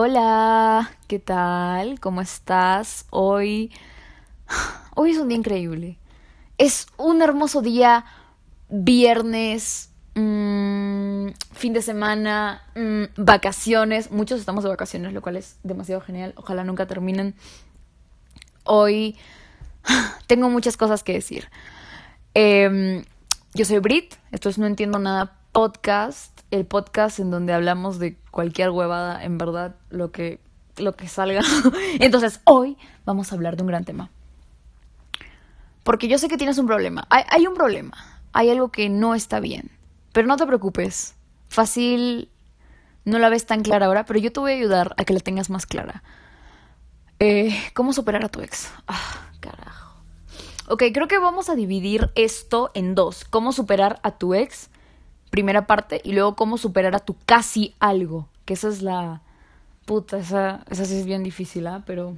Hola, ¿qué tal? ¿Cómo estás? Hoy... Hoy es un día increíble. Es un hermoso día, viernes, mmm, fin de semana, mmm, vacaciones. Muchos estamos de vacaciones, lo cual es demasiado genial. Ojalá nunca terminen. Hoy tengo muchas cosas que decir. Eh, yo soy Brit, esto es No Entiendo Nada Podcast, el podcast en donde hablamos de cualquier huevada, en verdad, lo que, lo que salga. Entonces, hoy vamos a hablar de un gran tema. Porque yo sé que tienes un problema. Hay, un problema. Hay algo que no está bien. Pero no te preocupes. Fácil, no la ves tan clara ahora, pero yo te voy a ayudar a que la tengas más clara. Eh, ¿Cómo superar a tu ex? Ah, carajo. Ok, creo que vamos a dividir esto en dos. ¿Cómo superar a tu ex? Primera parte. Y luego cómo superar a tu casi algo. Que esa es la... Puta, esa, esa sí es bien difícil, ¿ah? Pero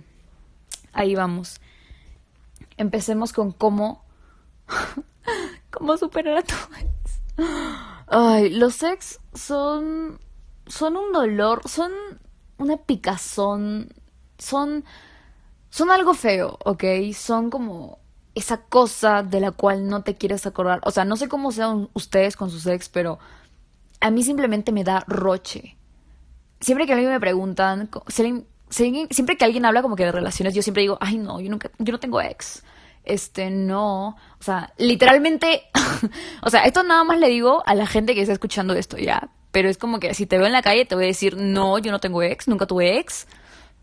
ahí vamos. Empecemos con cómo... cómo superar a tu ex. Ay, los ex son... Son un dolor, son una picazón, son... Son algo feo, ¿ok? Son como esa cosa de la cual no te quieres acordar. O sea, no sé cómo sean ustedes con sus ex, pero a mí simplemente me da roche. Siempre que a mí me preguntan, siempre que alguien habla como que de relaciones, yo siempre digo, ay no, yo nunca, yo no tengo ex. Este, no. O sea, literalmente, o sea, esto nada más le digo a la gente que está escuchando esto, ya. Pero es como que si te veo en la calle te voy a decir, no, yo no tengo ex, nunca tuve ex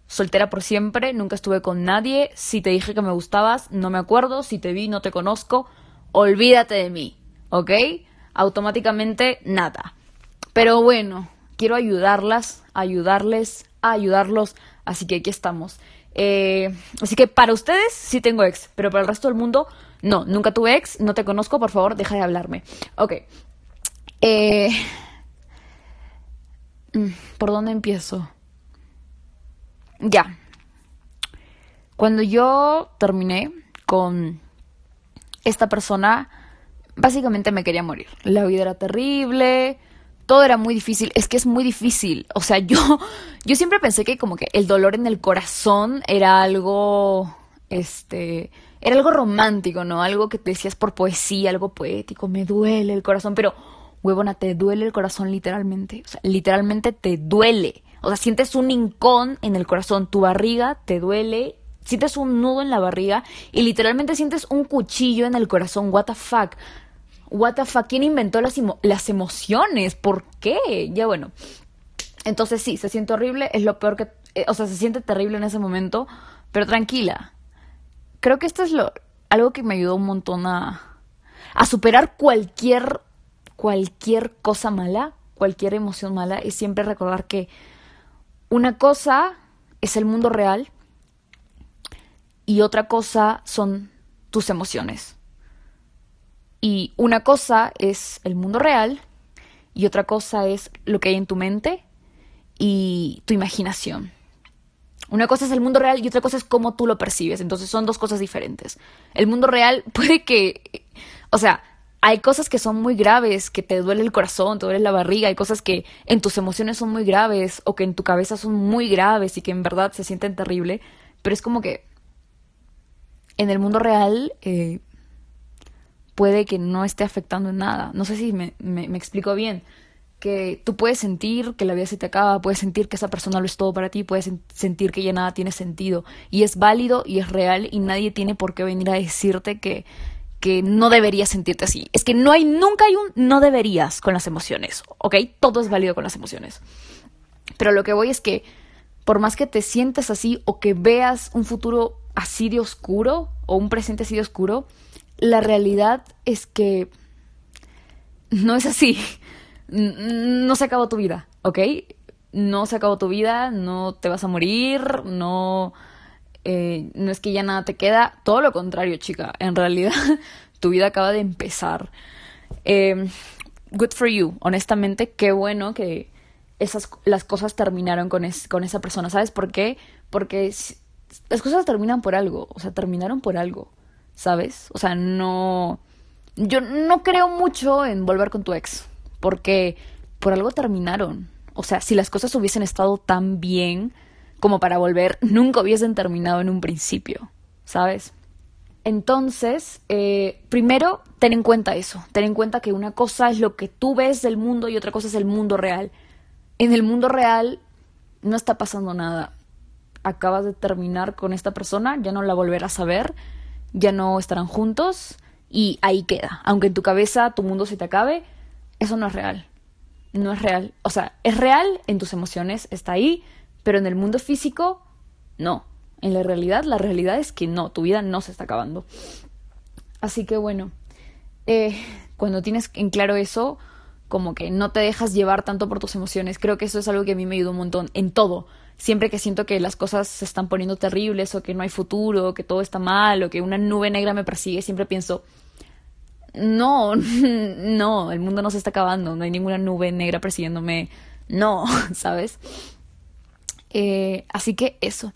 soltera por siempre, nunca estuve con nadie, si te dije que me gustabas, no me acuerdo, si te vi, no te conozco, olvídate de mí, ¿ok? Automáticamente nada. Pero bueno, quiero ayudarlas, ayudarles, ayudarlos, así que aquí estamos. Eh, así que para ustedes sí tengo ex, pero para el resto del mundo no, nunca tuve ex, no te conozco, por favor, deja de hablarme. Ok. Eh, mm, ¿Por dónde empiezo? Ya. Cuando yo terminé con esta persona, básicamente me quería morir. La vida era terrible, todo era muy difícil. Es que es muy difícil. O sea, yo, yo siempre pensé que como que el dolor en el corazón era algo, este, era algo romántico, ¿no? Algo que te decías por poesía, algo poético. Me duele el corazón, pero, huevona, te duele el corazón literalmente. O sea, literalmente te duele. O sea, sientes un hincón en el corazón, tu barriga te duele, sientes un nudo en la barriga y literalmente sientes un cuchillo en el corazón. What the fuck? What the fuck? ¿Quién inventó las, las emociones? ¿Por qué? Ya bueno. Entonces sí, se siente horrible, es lo peor que... Eh, o sea, se siente terrible en ese momento, pero tranquila. Creo que esto es lo, algo que me ayudó un montón a, a superar cualquier, cualquier cosa mala, cualquier emoción mala, y siempre recordar que una cosa es el mundo real y otra cosa son tus emociones. Y una cosa es el mundo real y otra cosa es lo que hay en tu mente y tu imaginación. Una cosa es el mundo real y otra cosa es cómo tú lo percibes. Entonces son dos cosas diferentes. El mundo real puede que, o sea, hay cosas que son muy graves, que te duele el corazón, te duele la barriga, hay cosas que en tus emociones son muy graves o que en tu cabeza son muy graves y que en verdad se sienten terrible, pero es como que en el mundo real eh, puede que no esté afectando en nada. No sé si me, me, explico bien. Que tú puedes sentir que la vida se te acaba, puedes sentir que esa persona lo es todo para ti, puedes sentir que ya nada tiene sentido. Y es válido y es real y nadie tiene por qué venir a decirte que que no deberías sentirte así. Es que no hay, nunca hay un no deberías con las emociones, ¿ok? Todo es válido con las emociones. Pero lo que voy es que por más que te sientas así o que veas un futuro así de oscuro o un presente así de oscuro, la realidad es que no es así. No se acabó tu vida, ¿ok? No se acabó tu vida, no te vas a morir, no eh, no es que ya nada te queda, todo lo contrario, chica. En realidad, tu vida acaba de empezar. Em, good for you, honestamente, qué bueno que esas las cosas terminaron con, con esa persona. ¿Sabes por qué? Porque las cosas terminan por algo, o sea, terminaron por algo, ¿sabes? O sea, no. Yo no creo mucho en volver con tu ex, porque por algo terminaron. O sea, si las cosas hubiesen estado tan bien como para volver, nunca hubiesen terminado en un principio, ¿sabes? Entonces, eh, primero, ten en cuenta eso. Ten en cuenta que una cosa es lo que tú ves del mundo y otra cosa es el mundo real. En el mundo real no está pasando nada. Acabas de terminar con esta persona, ya no la volverás a ver, ya no estarán juntos y ahí queda. Aunque en tu cabeza tu mundo se te acabe, eso no es real. No es real. O sea, es real en tus emociones, está ahí, pero en el mundo físico, no. En la realidad, la realidad es que no, tu vida no se está acabando. Así que bueno, eh, cuando tienes en claro eso, como que no te dejas llevar tanto por tus emociones. Creo que eso es algo que a mí me ayudó un montón en todo. Siempre que siento que las cosas se están poniendo terribles o que no hay futuro, o que todo está mal o que una nube negra me persigue, siempre pienso, no, no, el mundo no se está acabando, no hay ninguna nube negra persiguiéndome, no, ¿sabes? Eh, así que eso.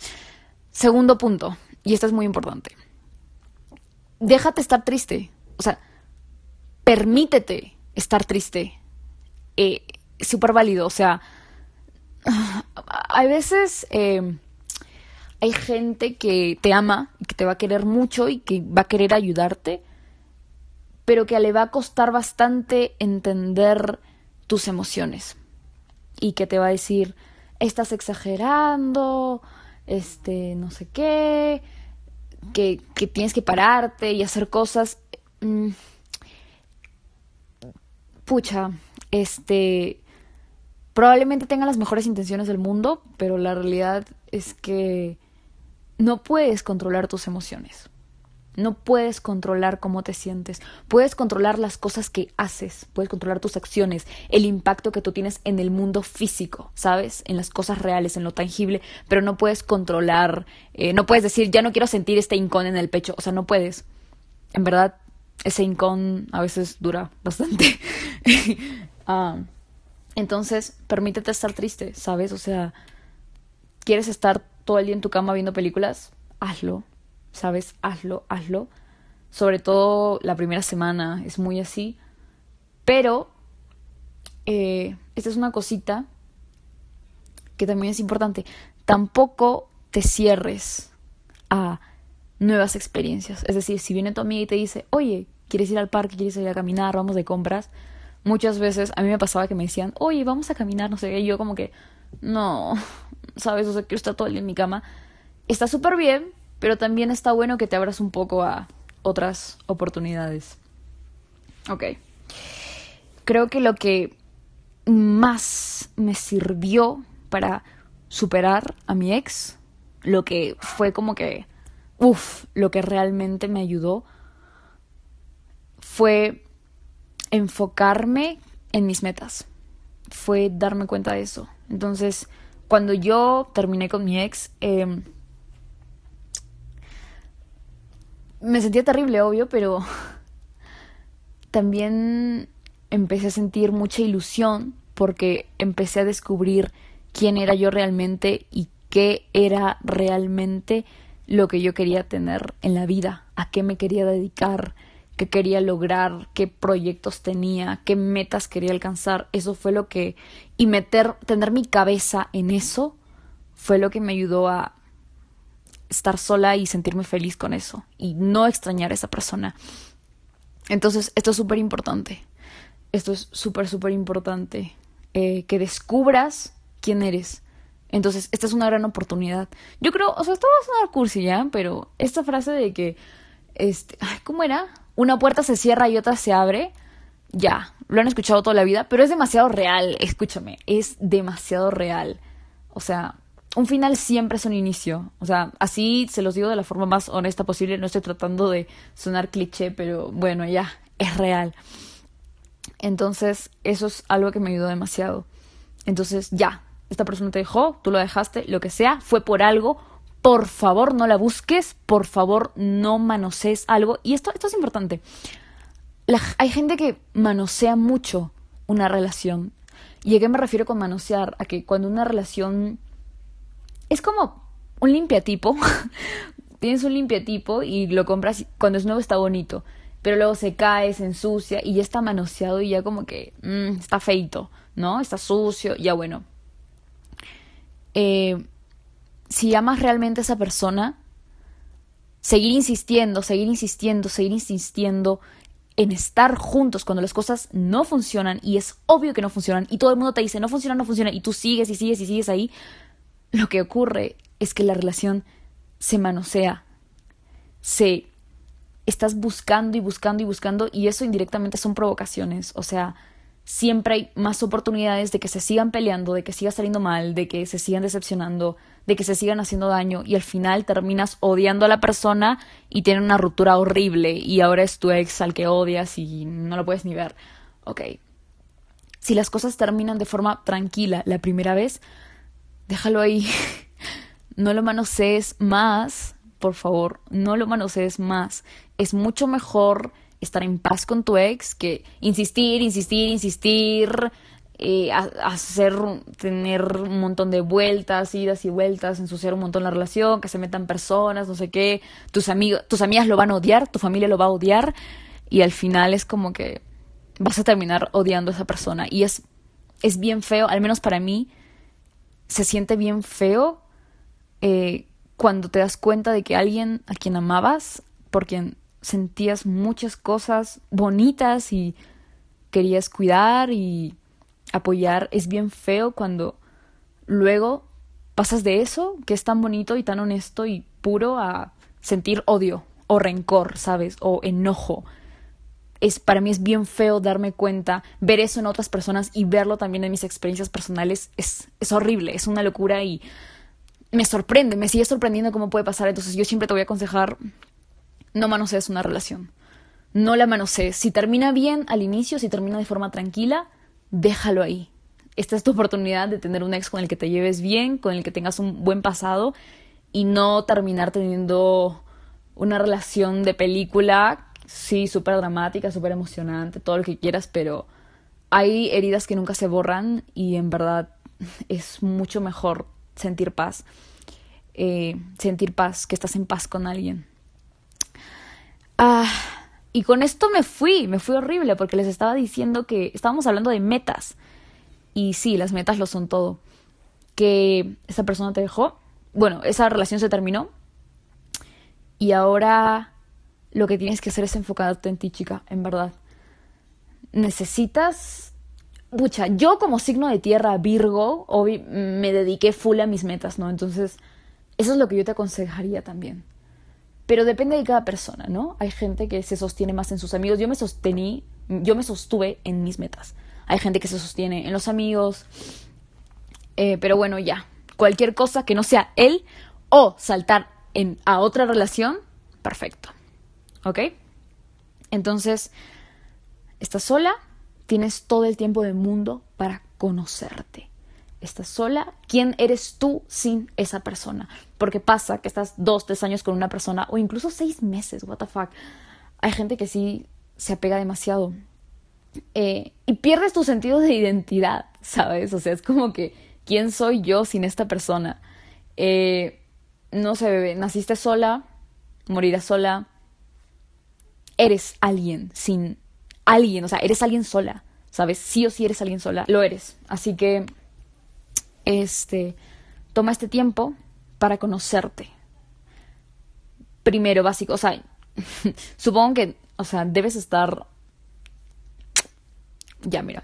Segundo punto, y esto es muy importante. Déjate estar triste, o sea, permítete estar triste. Eh, Súper válido, o sea, hay veces eh, hay gente que te ama, que te va a querer mucho y que va a querer ayudarte, pero que le va a costar bastante entender tus emociones y que te va a decir, estás exagerando, este, no sé qué, que, que tienes que pararte y hacer cosas. Mm, pucha, este, probablemente tenga las mejores intenciones del mundo, pero la realidad es que no puedes controlar tus emociones. No puedes controlar cómo te sientes. Puedes controlar las cosas que haces, puedes controlar tus acciones, el impacto que tú tienes en el mundo físico, ¿sabes? En las cosas reales, en lo tangible, pero no puedes controlar, eh, no puedes decir, ya no quiero sentir este incón en el pecho, o sea, no puedes. En verdad, ese incón a veces dura bastante. Ah, entonces, permítete estar triste, ¿sabes? O sea, ¿quieres estar todo el día en tu cama viendo películas? Hazlo, ¿sabes? Hazlo, hazlo. Sobre todo la primera semana es muy así. Pero, eh, esta es una cosita que también es importante. Tampoco te cierres a nuevas experiencias. Es decir, si viene tu amiga y te dice, oye, ¿quieres ir al parque? ¿Quieres ir a caminar? Vamos de compras. Muchas veces a mí me pasaba que me decían, oye, vamos a caminar, no sé. Y yo como que, no, ¿sabes? O sea, quiero estar todo el día en mi cama. Está súper bien, pero también está bueno que te abras un poco a otras oportunidades. Ok. Creo que lo que más me sirvió para superar a mi ex, lo que fue como que, uff, lo que realmente me ayudó, fue enfocarme en mis metas. Fue darme cuenta de eso. Entonces, cuando yo terminé con mi ex, eh, me sentía terrible, obvio, pero también empecé a sentir mucha ilusión porque empecé a descubrir quién era yo realmente y qué era realmente lo que yo quería tener en la vida, a qué me quería dedicar, qué quería lograr, qué proyectos tenía, qué metas quería alcanzar. Eso fue lo que y meter tener mi cabeza en eso fue lo que me ayudó a estar sola y sentirme feliz con eso y no extrañar a esa persona. Entonces, esto es súper importante. Esto es súper, súper importante. Eh, que descubras quién eres. Entonces, esta es una gran oportunidad. Yo creo, o sea, esto va a sonar cursi ya, pero esta frase de que, este, ¿cómo era? Una puerta se cierra y otra se abre. Ya, lo han escuchado toda la vida, pero es demasiado real, escúchame, es demasiado real. O sea, un final siempre es un inicio. O sea, así se los digo de la forma más honesta posible. No estoy tratando de sonar cliché, pero bueno, ya, es real. Entonces, eso es algo que me ayudó demasiado. Entonces, ya, esta persona te dejó, tú lo dejaste, lo que sea, fue por algo. Por favor, no la busques, por favor, no manosees algo. Y esto, esto es importante. hay gente que manosea mucho una relación. ¿Y a qué me refiero con manosear? A que cuando una relación es como un limpiatipo. Tienes un limpiatipo y lo compras cuando es nuevo está bonito. Pero luego se cae, se ensucia y ya está manoseado y ya como que mm, está feito, ¿no? Está sucio, ya bueno. eh, si amas realmente a esa persona, seguir insistiendo, seguir insistiendo, seguir insistiendo en estar juntos cuando las cosas no funcionan y es obvio que no funcionan y todo el mundo te dice no funciona, no funciona y tú sigues y sigues y sigues ahí, lo que ocurre es que la relación se manosea, se estás buscando y buscando y buscando y eso indirectamente son provocaciones, o sea, siempre hay más oportunidades de que se sigan peleando, de que siga saliendo mal, de que se sigan decepcionando, de que se sigan haciendo daño y al final terminas odiando a la persona y tiene una ruptura horrible y ahora es tu ex al que odias y no lo puedes ni ver. Ok. Si las cosas terminan de forma tranquila la primera vez, déjalo ahí. no lo manosees más, por favor, no lo manosees más. Es mucho mejor estar en paz con tu ex que insistir, insistir, insistir, eh, hacer, tener un montón de vueltas, idas y vueltas, ensuciar un montón la relación, que se metan personas, no sé qué, tus amigos, tus amigas lo van a odiar, tu familia lo va a odiar y al final es como que vas a terminar odiando a esa persona y es es bien feo, al menos para mí se siente bien feo eh, cuando te das cuenta de que alguien a quien amabas, por quien sentías muchas cosas bonitas y querías cuidar y apoyar, es bien feo cuando luego pasas de eso, que es tan bonito y tan honesto y puro, a sentir odio o rencor, ¿sabes? O enojo. Es, para mí es bien feo darme cuenta, ver eso en otras personas y verlo también en mis experiencias personales es, es horrible, es una locura y me sorprende, me sigue sorprendiendo cómo puede pasar. Entonces yo siempre te voy a aconsejar, no manosees una relación. No la manosees. Si termina bien al inicio, si termina de forma tranquila, déjalo ahí. Esta es tu oportunidad de tener un ex con el que te lleves bien, con el que tengas un buen pasado y no terminar teniendo una relación de película, sí, súper dramática, súper emocionante, todo lo que quieras, pero hay heridas que nunca se borran y en verdad es mucho mejor sentir paz, eh, sentir paz, que estás en paz con alguien. Ah, y con esto me fui, me fui horrible porque les estaba diciendo que estábamos hablando de metas. Y sí, las metas lo son todo. Que esa persona te dejó, bueno, esa relación se terminó. Y ahora lo que tienes que hacer es enfocarte en ti, chica, en verdad. Necesitas... Pucha, yo como signo de tierra Virgo, me dediqué full a mis metas, ¿no? Entonces, eso es lo que yo te aconsejaría también pero depende de cada persona, ¿no? Hay gente que se sostiene más en sus amigos. Yo me sostení, yo me sostuve en mis metas. Hay gente que se sostiene en los amigos. Eh, pero bueno, ya. Cualquier cosa que no sea él o saltar a otra relación, perfecto. ¿Ok? Entonces, estás sola, tienes todo el tiempo del mundo para conocerte estás sola, ¿quién eres tú sin esa persona? Porque pasa que estás dos, tres años con una persona o incluso seis meses, what the fuck. Hay gente que sí se apega demasiado. Eh, y pierdes tu sentido de identidad, ¿sabes? O sea, es como que, ¿quién soy yo sin esta persona? Eh, no sé, bebé, naciste sola, morirás sola. Eres alguien sin alguien, o sea, eres alguien sola, ¿sabes? Sí o sí eres alguien sola, lo eres. Así que este, toma este tiempo para conocerte. Primero, básico, o sea, supongo que, o sea, debes estar... Ya, mira.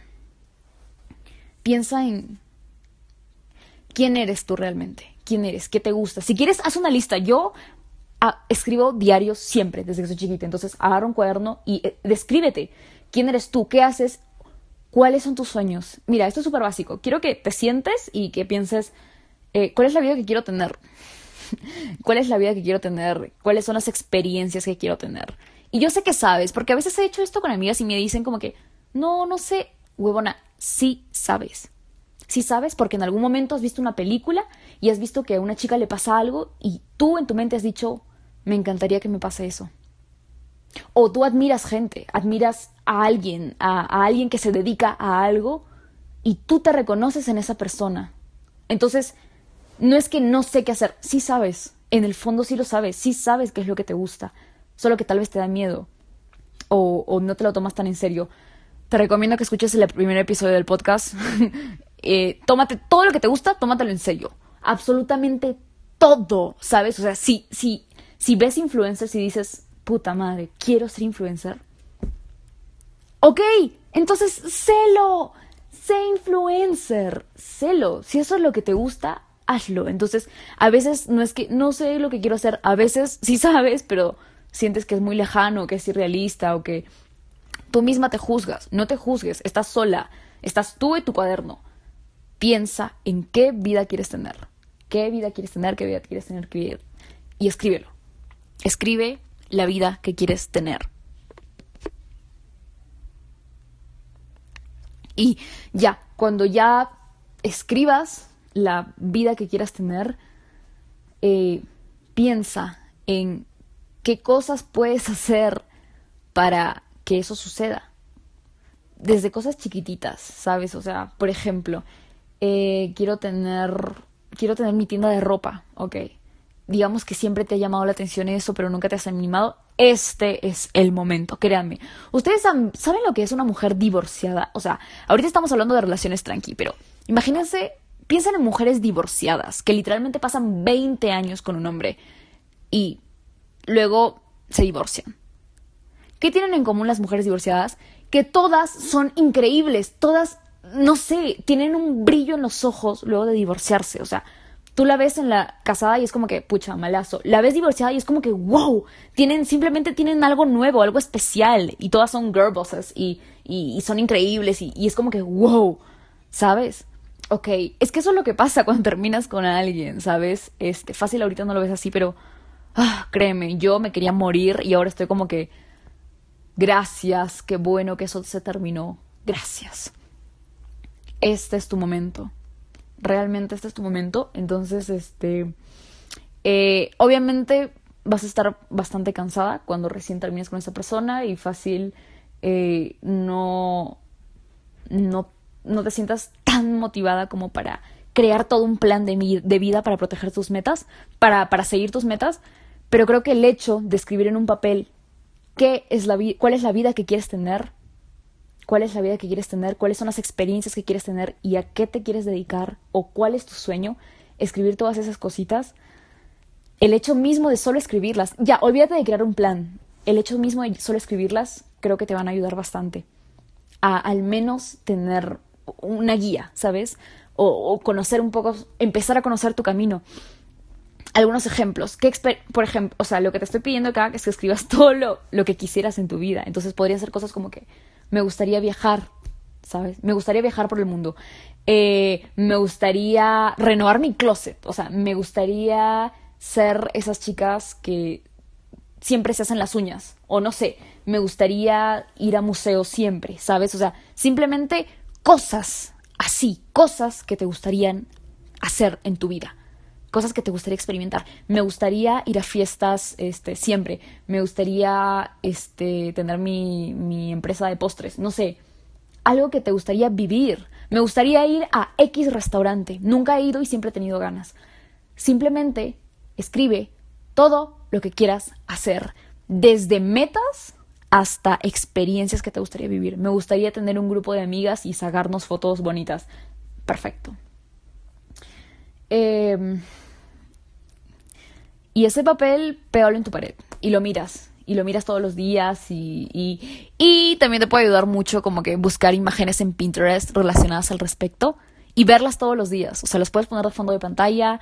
Piensa en quién eres tú realmente, quién eres, qué te gusta. Si quieres, haz una lista. Yo ah, escribo diarios siempre, desde que soy chiquita. Entonces, agarra un cuaderno y eh, descríbete. ¿Quién eres tú? ¿Qué haces? ¿Cuáles son tus sueños? Mira, esto es súper básico. Quiero que te sientes y que pienses, eh, ¿cuál es la vida que quiero tener? ¿Cuál es la vida que quiero tener? ¿Cuáles son las experiencias que quiero tener? Y yo sé que sabes, porque a veces he hecho esto con amigas y me dicen como que, no, no sé, huevona, sí sabes. Sí sabes porque en algún momento has visto una película y has visto que a una chica le pasa algo y tú en tu mente has dicho, me encantaría que me pase eso. O tú admiras gente, admiras a alguien, a, alguien que se dedica a algo y tú te reconoces en esa persona. Entonces, no es que no sé qué hacer, sí sabes, en el fondo sí lo sabes, sí sabes qué es lo que te gusta, solo que tal vez te da miedo o, o no te lo tomas tan en serio. Te recomiendo que escuches el primer episodio del podcast. eh, tómate todo lo que te gusta, tómatelo en serio. absolutamente todo, ¿sabes? O sea, si, si, si ves influencers y dices, puta madre, quiero ser influencer. Ok, entonces celo, sé influencer, celo. Si eso es lo que te gusta, hazlo. Entonces, a veces no es que no sé lo que quiero hacer, a veces sí sabes, pero sientes que es muy lejano, que es irrealista o que tú misma te juzgas. No te juzgues, estás sola, estás tú y tu cuaderno. Piensa en qué vida quieres tener. ¿Qué vida quieres tener? ¿Qué vida quieres tener? Y escríbelo. Escribe la vida que quieres tener. Y ya, cuando ya escribas la vida que quieras tener, eh, piensa en qué cosas puedes hacer para que eso suceda. Desde cosas chiquititas, ¿sabes? O sea, por ejemplo, eh, quiero tener, quiero tener mi tienda de ropa, ok. Digamos que siempre te ha llamado la atención eso, pero nunca te has animado. Este es el momento, créanme. Ustedes saben lo que es una mujer divorciada. O sea, ahorita estamos hablando de relaciones tranqui, pero imagínense, piensen en mujeres divorciadas que literalmente pasan 20 años con un hombre y luego se divorcian. ¿Qué tienen en común las mujeres divorciadas? Que todas son increíbles, todas no sé, tienen un brillo en los ojos luego de divorciarse. O sea, tú la ves en la casada y es como que, pucha, malazo. La ves divorciada y es como que, wow, tienen, simplemente tienen algo nuevo, algo especial. Y todas son girl bosses y, y, son increíbles y, es como que, wow, ¿sabes? Ok, es que eso es lo que pasa cuando terminas con alguien, ¿sabes? Este, fácil ahorita no lo ves así, pero, ah, créeme, yo me quería morir y ahora estoy como que, gracias, qué bueno que eso se terminó, gracias este es tu momento. Realmente este es tu momento. Entonces, este, eh, obviamente vas a estar bastante cansada cuando recién termines con esa persona y fácil eh, no, no, no te sientas tan motivada como para crear todo un plan de, de vida para proteger tus metas, para, para seguir tus metas, pero creo que el hecho de escribir en un papel qué es la cuál es la vida que quieres tener cuál es la vida que quieres tener, cuáles son las experiencias que quieres tener y a qué te quieres dedicar o cuál es tu sueño, escribir todas esas cositas, el hecho mismo de solo escribirlas, ya, olvídate de crear un plan, el hecho mismo de solo escribirlas creo que te van a ayudar bastante a al menos tener una guía, ¿sabes? O, conocer un poco, empezar a conocer tu camino. Algunos ejemplos. ¿Qué por ejemplo, o sea, lo que te estoy pidiendo acá es que escribas todo lo, lo que quisieras en tu vida. Entonces podría ser cosas como que me gustaría viajar, ¿sabes? Me gustaría viajar por el mundo. Eh, me gustaría renovar mi closet, o sea, me gustaría ser esas chicas que siempre se hacen las uñas, o no sé, me gustaría ir a museos siempre, ¿sabes? O sea, simplemente cosas así, cosas que te gustarían hacer en tu vida cosas que te gustaría experimentar. Me gustaría ir a fiestas este, siempre. Me gustaría este, tener mi, mi empresa de postres. No sé. Algo que te gustaría vivir. Me gustaría ir a X restaurante. Nunca he ido y siempre he tenido ganas. Simplemente escribe todo lo que quieras hacer. Desde metas hasta experiencias que te gustaría vivir. Me gustaría tener un grupo de amigas y sacarnos fotos bonitas. Perfecto. Eh, y ese papel, pégalo en tu pared y lo miras. Y lo miras todos los días y, y, también te puede ayudar mucho como que buscar imágenes en Pinterest relacionadas al respecto y verlas todos los días. O sea, las puedes poner de fondo de pantalla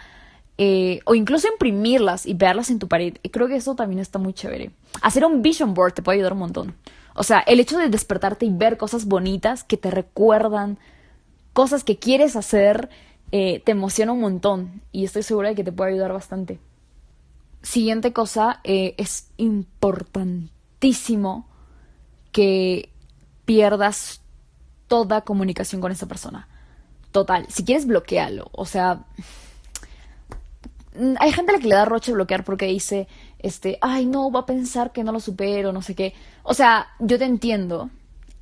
eh, o incluso imprimirlas y verlas en tu pared. Y creo que eso también está muy chévere. Hacer un vision board te puede ayudar un montón. O sea, el hecho de despertarte y ver cosas bonitas que te recuerdan cosas que quieres hacer eh, te emociona un montón y estoy segura de que te puede ayudar bastante. Siguiente cosa, eh, es importantísimo que pierdas toda comunicación con esa persona. Total, si quieres bloquearlo, o sea, hay gente a la que le da roche bloquear porque dice, este, ay, no, va a pensar que no lo supero, no sé qué. O sea, yo te entiendo,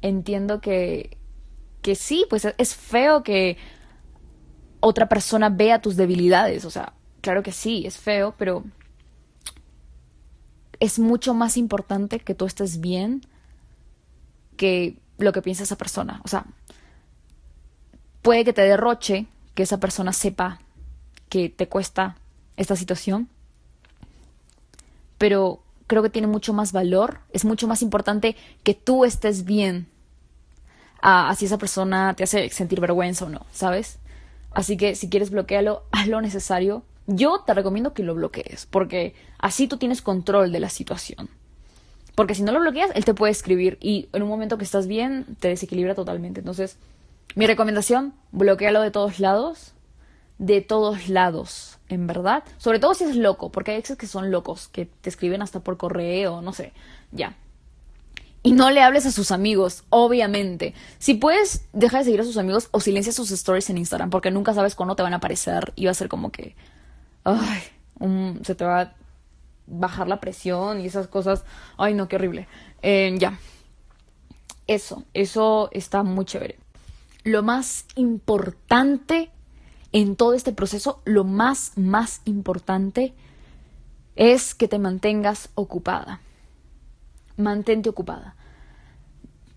entiendo que, que sí, pues es feo que otra persona vea tus debilidades. O sea, claro que sí, es feo, pero es mucho más importante que tú estés bien que lo que piensa esa persona. O sea, puede que te derroche que esa persona sepa que te cuesta esta situación, pero creo que tiene mucho más valor, es mucho más importante que tú estés bien, a, si esa persona te hace sentir vergüenza o no, ¿sabes? Así que si quieres bloquearlo, haz lo necesario. Yo te recomiendo que lo bloquees, porque así tú tienes control de la situación. Porque si no lo bloqueas, él te puede escribir y en un momento que estás bien, te desequilibra totalmente. Entonces, mi recomendación, bloquealo de todos lados. De todos lados, en verdad. Sobre todo si es loco, porque hay exes que son locos, que te escriben hasta por correo, no sé, ya. Y no le hables a sus amigos, obviamente. Si puedes, deja de seguir a sus amigos o silencia sus stories en Instagram, porque nunca sabes cuándo te van a aparecer y va a ser como que. Ay, se te va a bajar la presión y esas cosas. Ay, no, qué horrible. Eh, ya. Eso, eso está muy chévere. Lo más importante en todo este proceso, lo más, más importante es que te mantengas ocupada mantente ocupada.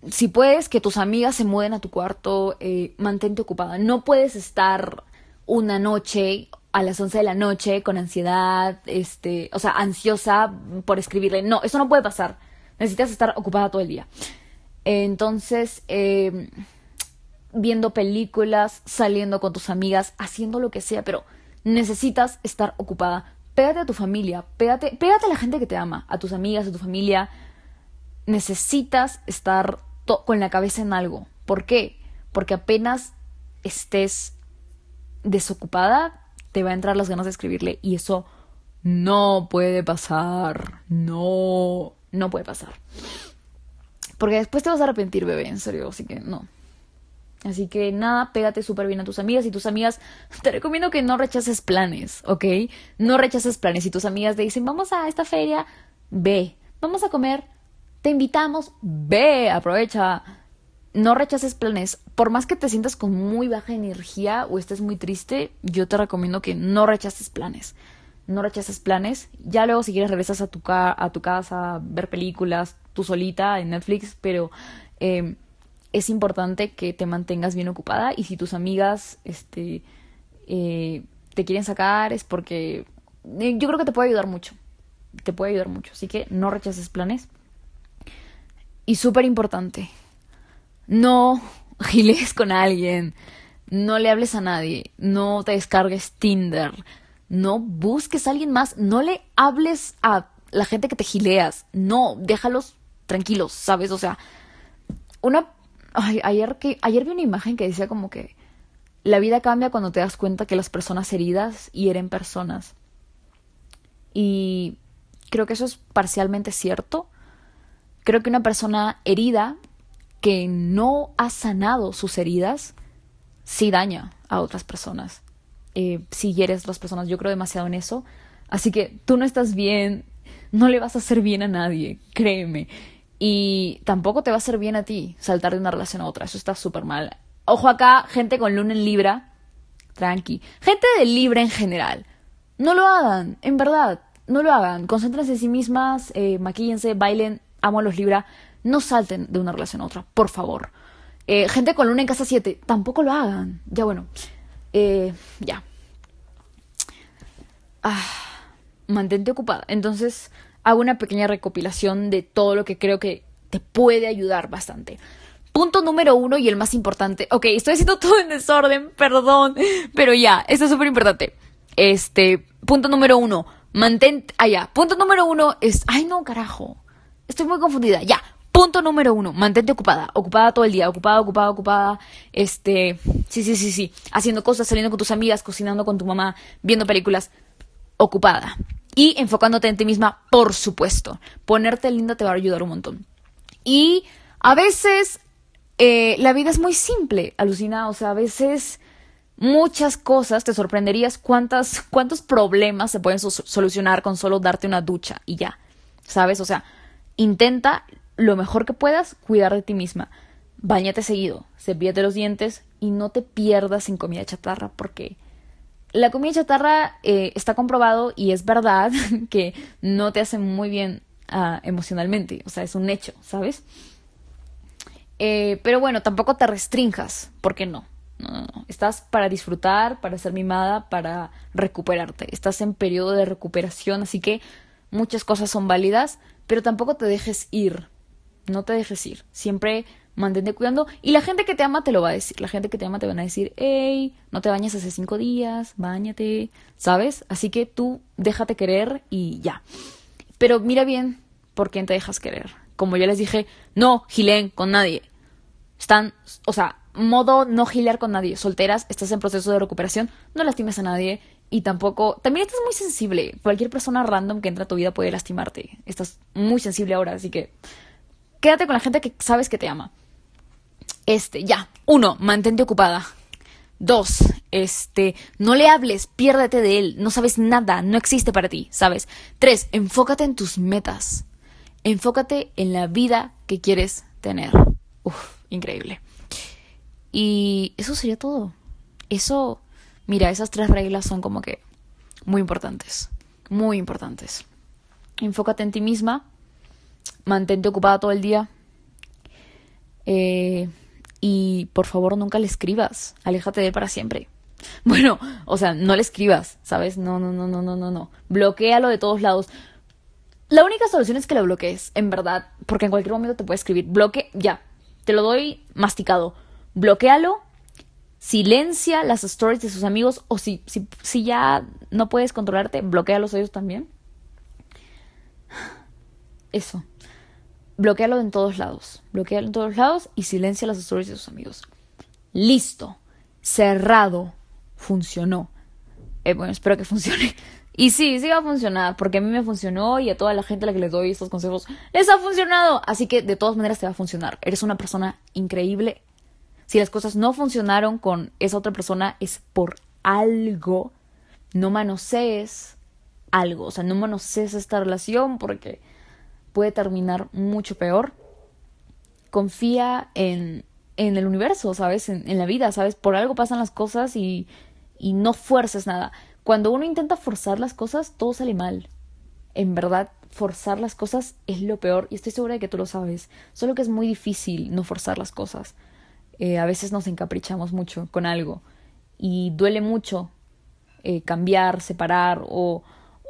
Si puedes que tus amigas se muden a tu cuarto, eh, mantente ocupada. No puedes estar una noche a las 11 de la noche con ansiedad, este, o sea, ansiosa por escribirle. No, eso no puede pasar. Necesitas estar ocupada todo el día. Entonces, em, viendo películas, saliendo con tus amigas, haciendo lo que sea, pero necesitas estar ocupada. Pégate a tu familia, pégate, pégate a la gente que te ama, a tus amigas, a tu familia, necesitas estar con la cabeza en algo. ¿Por qué? Porque apenas estés desocupada, te va a entrar las ganas de escribirle y eso no puede pasar. No, no puede pasar. Porque después te vas a arrepentir, bebé, en serio, así que no. Así que nada, pégate súper bien a tus amigas y tus amigas, te recomiendo que no rechaces planes, ¿ok? No rechaces planes. Si tus amigas te dicen, vamos a esta feria, ve, vamos a comer, te invitamos, ve, aprovecha. No rechaces planes. Por más que te sientas con muy baja energía o estés muy triste, yo te recomiendo que no rechaces planes. No rechaces planes. Ya luego si quieres regresas a tu, a tu casa a ver películas tú solita en Netflix, pero em, es importante que te mantengas bien ocupada y si tus amigas este, eh, te quieren sacar es porque eh, yo creo que te puede ayudar mucho. Te puede ayudar mucho. Así que no rechaces planes. Y súper importante, no giles con alguien, no le hables a nadie, no te descargues Tinder, no busques a alguien más, no le hables a la gente que te gileas, no, déjalos tranquilos, ¿sabes? O sea, una... ayer, que, ayer vi una imagen que decía como que la vida cambia cuando te das cuenta que las personas heridas hieren personas. Y creo que eso es parcialmente cierto, Creo que una persona herida que no ha sanado sus heridas, sí daña a otras personas. Eh, si hieres las personas, yo creo demasiado en eso. Así que tú no estás bien, no le vas a hacer bien a nadie, créeme. Y tampoco te va a hacer bien a ti saltar de una relación a otra, eso está súper mal. Ojo acá, gente con luna en Libra, tranqui. Gente de Libra en general, no lo hagan, en verdad, no lo hagan. Concéntrense en sí mismas, eh, maquíllense, bailen, amo a los Libra, no salten de una relación a otra, por favor. Eh, gente con luna en casa 7, tampoco lo hagan. Ya bueno, eh, ya. Ah, mantente ocupada. Entonces, hago una pequeña recopilación de todo lo que creo que te puede ayudar bastante. Punto número uno y el más importante. Ok, estoy haciendo todo en desorden, perdón. Pero ya, esto es súper importante. Este, punto número uno. Mantente. Ah, ya. Punto número uno es. Ay, no, carajo. Estoy muy confundida. Ya. Número uno, mantente ocupada, ocupada todo el día, ocupada, ocupada, ocupada, este, sí, sí, sí, sí, haciendo cosas, saliendo con tus amigas, cocinando con tu mamá, viendo películas, ocupada. Y enfocándote en ti misma, por supuesto. Ponerte linda te va a ayudar un montón. Y a veces eh, la vida es muy simple, alucina, o sea, a veces muchas cosas te sorprenderías cuántas, cuántos problemas se pueden solucionar con solo darte una ducha y ya, ¿sabes? O sea, Intenta lo mejor que puedas cuidar de ti misma. Báñate seguido, cepíllate los dientes y no te pierdas en comida chatarra porque la comida chatarra eh, está comprobado y es verdad que no te hace muy bien uh, emocionalmente, o sea, es un hecho, ¿sabes? Eh, pero bueno, tampoco te restrinjas, ¿por qué no? no, no, no. Estás para disfrutar, para ser mimada, para recuperarte. Estás en periodo de recuperación, así que muchas cosas son válidas, pero tampoco te dejes ir. No te dejes ir. Siempre mantente cuidando. Y la gente que te ama te lo va a decir. La gente que te ama te van a decir, hey, no te bañas hace cinco días, bañate, ¿sabes? Así que tú déjate querer y ya. Pero mira bien por quién te dejas querer. Como ya les dije, no gilen con nadie. Están, o sea, modo no gilear con nadie. Solteras, estás en proceso de recuperación, no lastimes a nadie y tampoco. También estás muy sensible. Cualquier persona random que entra a tu vida puede lastimarte. Estás muy sensible ahora, así que quédate con la gente que sabes que te ama. Este, ya. Uno, mantente ocupada. Dos, este, no le hables, piérdete de él, no sabes nada, no existe para ti, ¿sabes? Tres, enfócate en tus metas. Enfócate en la vida que quieres tener. Uf, increíble. Y eso sería todo. Eso, mira, esas tres reglas son como que muy importantes. Muy importantes. Enfócate en ti misma. Mantente ocupada todo el día. Eh, y por favor nunca le escribas. Aléjate de él para siempre. Bueno, o sea, no le escribas, ¿sabes? No, no, no, no, no, no, no. Bloquéalo de todos lados. La única solución es que lo bloquees, en verdad, porque en cualquier momento te puede escribir. Bloque, ya, te lo doy masticado. Bloquéalo, silencia las stories de sus amigos, o si, si, si ya no puedes controlarte, bloquealos ellos también. Eso bloquealo en todos lados. Bloquealo en todos lados y silencia las stories de sus amigos. Listo. Cerrado. Funcionó. Eh, bueno, espero que funcione. Y sí, sí va a funcionar, porque a mí me funcionó y a toda la gente a la que les doy estos consejos les ha funcionado. Así que de todas maneras te va a funcionar. Eres una persona increíble. Si las cosas no funcionaron con esa otra persona es por algo. No manosees algo. O sea, no manosees esta relación porque puede terminar mucho peor. Confía en, en el universo, ¿sabes? En, en, la vida, ¿sabes? Por algo pasan las cosas y, y no fuerces nada. Cuando uno intenta forzar las cosas, todo sale mal. En verdad, forzar las cosas es lo peor y estoy segura de que tú lo sabes. Solo que es muy difícil no forzar las cosas. Eh, a veces nos encaprichamos mucho con algo y duele mucho eh, cambiar, separar o,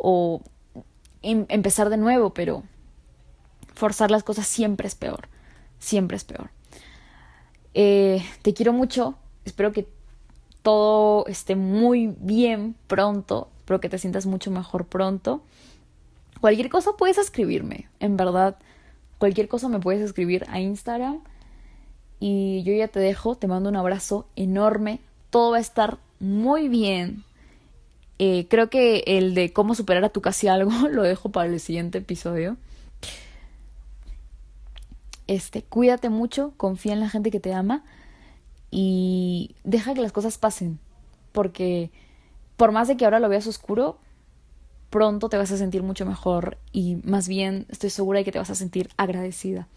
o em empezar de nuevo, pero forzar las cosas siempre es peor. Siempre es peor. Eh, te quiero mucho. Espero que todo esté muy bien pronto. Espero que te sientas mucho mejor pronto. Cualquier cosa puedes escribirme. En verdad, cualquier cosa me puedes escribir a Instagram. Y yo ya te dejo. Te mando un abrazo enorme. Todo va a estar muy bien. Eh, creo que el de cómo superar a tu casi algo lo dejo para el siguiente episodio. Este, cuídate mucho, confía en la gente que te ama y deja que las cosas pasen, porque por más de que ahora lo veas oscuro, pronto te vas a sentir mucho mejor y más bien estoy segura de que te vas a sentir agradecida.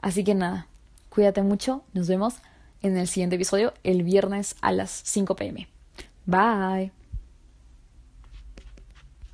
Así que nada, cuídate mucho, nos vemos en el siguiente episodio el viernes a las 5 pm. Bye.